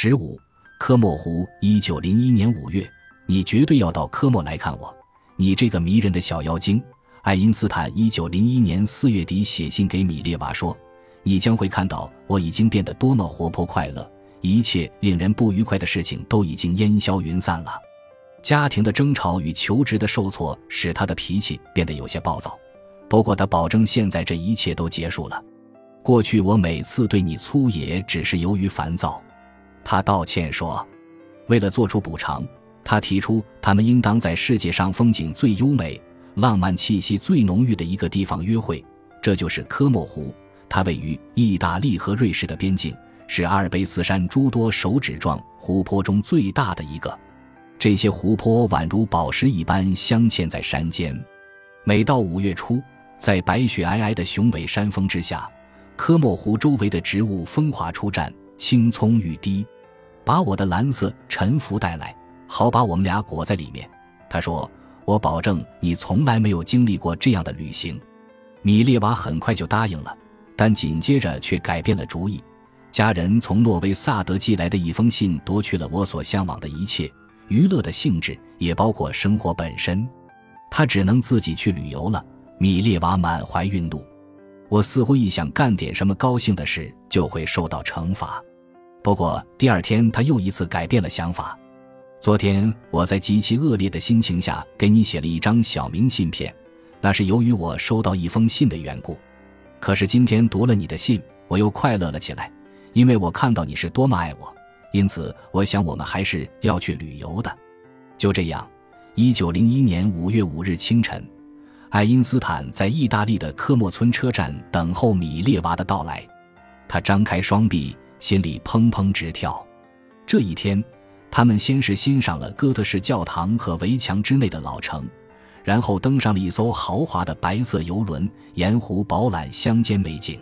十五，科莫湖，一九零一年五月，你绝对要到科莫来看我，你这个迷人的小妖精。爱因斯坦一九零一年四月底写信给米列娃说：“你将会看到我已经变得多么活泼快乐，一切令人不愉快的事情都已经烟消云散了。家庭的争吵与求职的受挫使他的脾气变得有些暴躁，不过他保证现在这一切都结束了。过去我每次对你粗野，只是由于烦躁。”他道歉说：“为了做出补偿，他提出他们应当在世界上风景最优美。”浪漫气息最浓郁的一个地方约会，这就是科莫湖。它位于意大利和瑞士的边境，是阿尔卑斯山诸多手指状湖泊中最大的一个。这些湖泊宛如宝石一般镶嵌在山间。每到五月初，在白雪皑皑的雄伟山峰之下，科莫湖周围的植物风华初绽，青葱欲滴。把我的蓝色沉浮带来，好把我们俩裹在里面。他说。我保证，你从来没有经历过这样的旅行。米列娃很快就答应了，但紧接着却改变了主意。家人从诺维萨德寄来的一封信夺去了我所向往的一切，娱乐的性质也包括生活本身。他只能自己去旅游了。米列娃满怀愠怒。我似乎一想干点什么高兴的事，就会受到惩罚。不过第二天，他又一次改变了想法。昨天我在极其恶劣的心情下给你写了一张小明信片，那是由于我收到一封信的缘故。可是今天读了你的信，我又快乐了起来，因为我看到你是多么爱我。因此，我想我们还是要去旅游的。就这样，一九零一年五月五日清晨，爱因斯坦在意大利的科莫村车站等候米列娃的到来。他张开双臂，心里砰砰直跳。这一天。他们先是欣赏了哥特式教堂和围墙之内的老城，然后登上了一艘豪华的白色游轮，沿湖饱览乡间美景。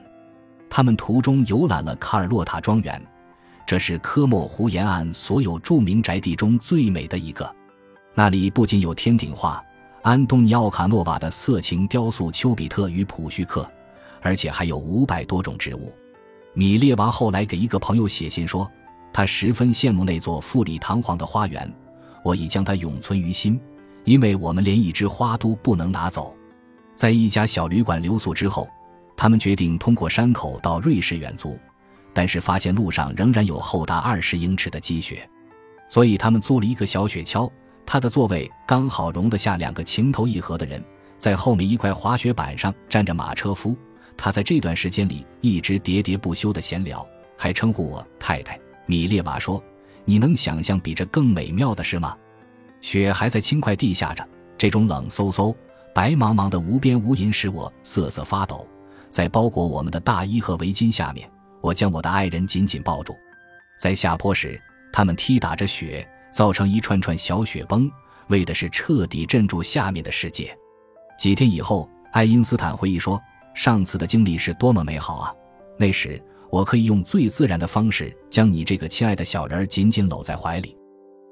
他们途中游览了卡尔洛塔庄园，这是科莫湖沿岸所有著名宅地中最美的一个。那里不仅有天顶画安东尼奥卡诺瓦的色情雕塑《丘比特与普绪克》，而且还有五百多种植物。米列娃后来给一个朋友写信说。他十分羡慕那座富丽堂皇的花园，我已将它永存于心，因为我们连一枝花都不能拿走。在一家小旅馆留宿之后，他们决定通过山口到瑞士远足，但是发现路上仍然有厚达二十英尺的积雪，所以他们租了一个小雪橇，它的座位刚好容得下两个情投意合的人，在后面一块滑雪板上站着马车夫，他在这段时间里一直喋喋不休地闲聊，还称呼我太太。米列娃说：“你能想象比这更美妙的事吗？雪还在轻快地下着，这种冷飕飕、白茫茫的无边无垠使我瑟瑟发抖。在包裹我们的大衣和围巾下面，我将我的爱人紧紧抱住。在下坡时，他们踢打着雪，造成一串串小雪崩，为的是彻底镇住下面的世界。几天以后，爱因斯坦回忆说：上次的经历是多么美好啊！那时。”我可以用最自然的方式将你这个亲爱的小人紧紧搂在怀里，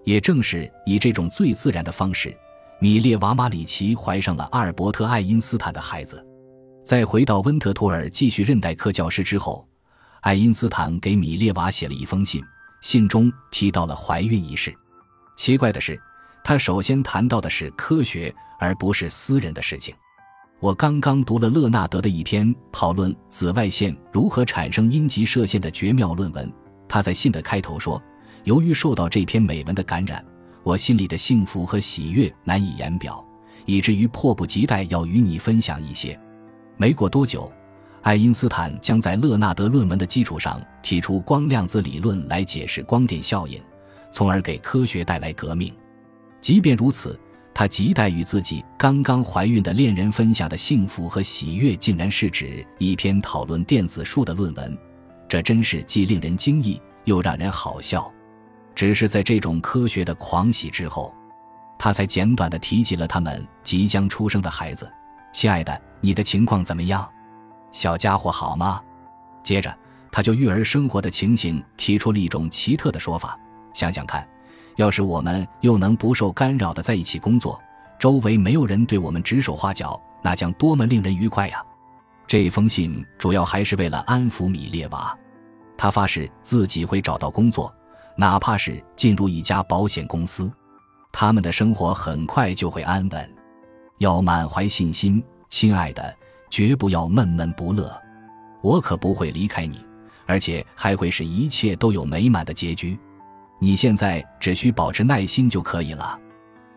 也正是以这种最自然的方式，米列娃马里奇怀上了阿尔伯特·爱因斯坦的孩子。在回到温特图尔继续任代课教师之后，爱因斯坦给米列娃写了一封信，信中提到了怀孕一事。奇怪的是，他首先谈到的是科学，而不是私人的事情。我刚刚读了勒纳德的一篇讨论紫外线如何产生阴极射线的绝妙论文。他在信的开头说：“由于受到这篇美文的感染，我心里的幸福和喜悦难以言表，以至于迫不及待要与你分享一些。”没过多久，爱因斯坦将在勒纳德论文的基础上提出光量子理论来解释光电效应，从而给科学带来革命。即便如此。他亟待与自己刚刚怀孕的恋人分享的幸福和喜悦，竟然是指一篇讨论电子数的论文，这真是既令人惊异又让人好笑。只是在这种科学的狂喜之后，他才简短地提及了他们即将出生的孩子。亲爱的，你的情况怎么样？小家伙好吗？接着，他就育儿生活的情形提出了一种奇特的说法。想想看。要是我们又能不受干扰的在一起工作，周围没有人对我们指手画脚，那将多么令人愉快呀！这封信主要还是为了安抚米列娃，他发誓自己会找到工作，哪怕是进入一家保险公司，他们的生活很快就会安稳。要满怀信心，亲爱的，绝不要闷闷不乐。我可不会离开你，而且还会使一切都有美满的结局。你现在只需保持耐心就可以了。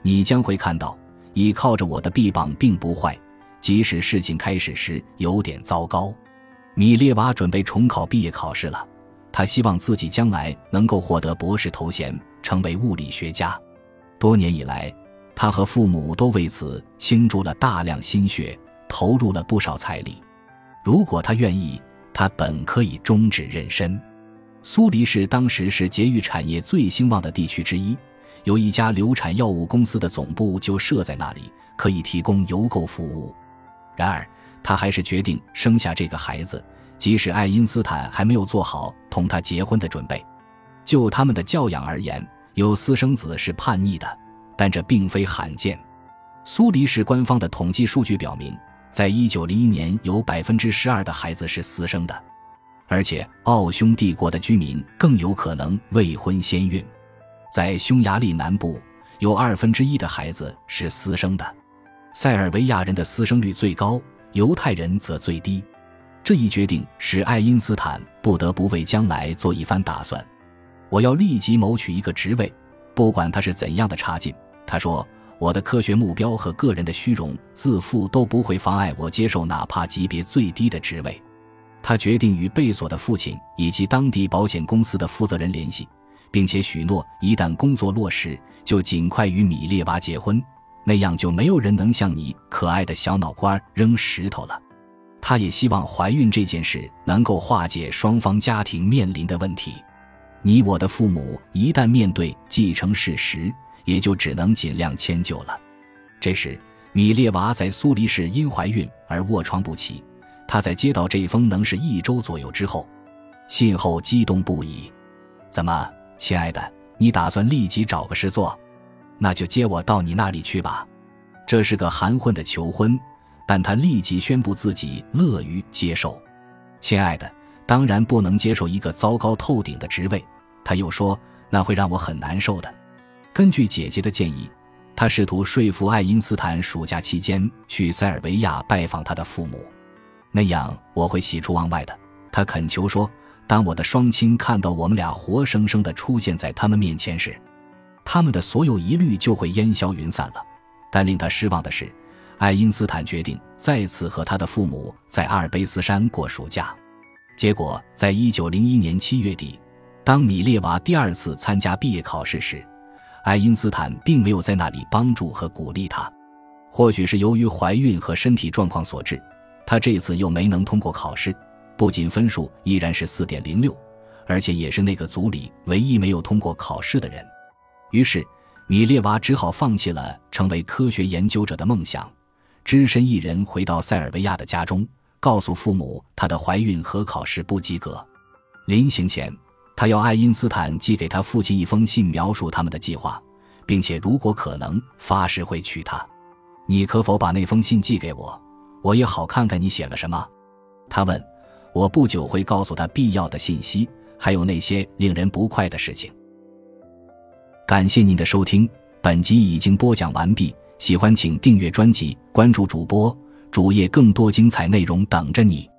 你将会看到，倚靠着我的臂膀并不坏，即使事情开始时有点糟糕。米列娃准备重考毕业考试了，他希望自己将来能够获得博士头衔，成为物理学家。多年以来，他和父母都为此倾注了大量心血，投入了不少财力。如果他愿意，他本可以终止妊娠。苏黎世当时是节育产业最兴旺的地区之一，有一家流产药物公司的总部就设在那里，可以提供邮购服务。然而，他还是决定生下这个孩子，即使爱因斯坦还没有做好同他结婚的准备。就他们的教养而言，有私生子是叛逆的，但这并非罕见。苏黎世官方的统计数据表明，在一九零一年，有百分之十二的孩子是私生的，而且奥匈帝国的居民更有可能未婚先孕。在匈牙利南部，有二分之一的孩子是私生的。塞尔维亚人的私生率最高。犹太人则最低，这一决定使爱因斯坦不得不为将来做一番打算。我要立即谋取一个职位，不管他是怎样的差劲。他说：“我的科学目标和个人的虚荣自负都不会妨碍我接受哪怕级别最低的职位。”他决定与贝索的父亲以及当地保险公司的负责人联系，并且许诺一旦工作落实，就尽快与米列娃结婚。那样就没有人能向你可爱的小脑瓜扔石头了。他也希望怀孕这件事能够化解双方家庭面临的问题。你我的父母一旦面对继承事实，也就只能尽量迁就了。这时，米列娃在苏黎世因怀孕而卧床不起。他在接到这封能是一周左右之后，信后激动不已。怎么，亲爱的，你打算立即找个事做？那就接我到你那里去吧，这是个含混的求婚，但他立即宣布自己乐于接受。亲爱的，当然不能接受一个糟糕透顶的职位。他又说，那会让我很难受的。根据姐姐的建议，他试图说服爱因斯坦暑假期间去塞尔维亚拜访他的父母，那样我会喜出望外的。他恳求说，当我的双亲看到我们俩活生生的出现在他们面前时。他们的所有疑虑就会烟消云散了，但令他失望的是，爱因斯坦决定再次和他的父母在阿尔卑斯山过暑假。结果，在一九零一年七月底，当米列娃第二次参加毕业考试时，爱因斯坦并没有在那里帮助和鼓励他。或许是由于怀孕和身体状况所致，他这次又没能通过考试，不仅分数依然是四点零六，而且也是那个组里唯一没有通过考试的人。于是，米列娃只好放弃了成为科学研究者的梦想，只身一人回到塞尔维亚的家中，告诉父母她的怀孕和考试不及格。临行前，他要爱因斯坦寄给他父亲一封信，描述他们的计划，并且如果可能，发誓会娶她。你可否把那封信寄给我？我也好看看你写了什么。他问。我不久会告诉他必要的信息，还有那些令人不快的事情。感谢您的收听，本集已经播讲完毕。喜欢请订阅专辑，关注主播主页，更多精彩内容等着你。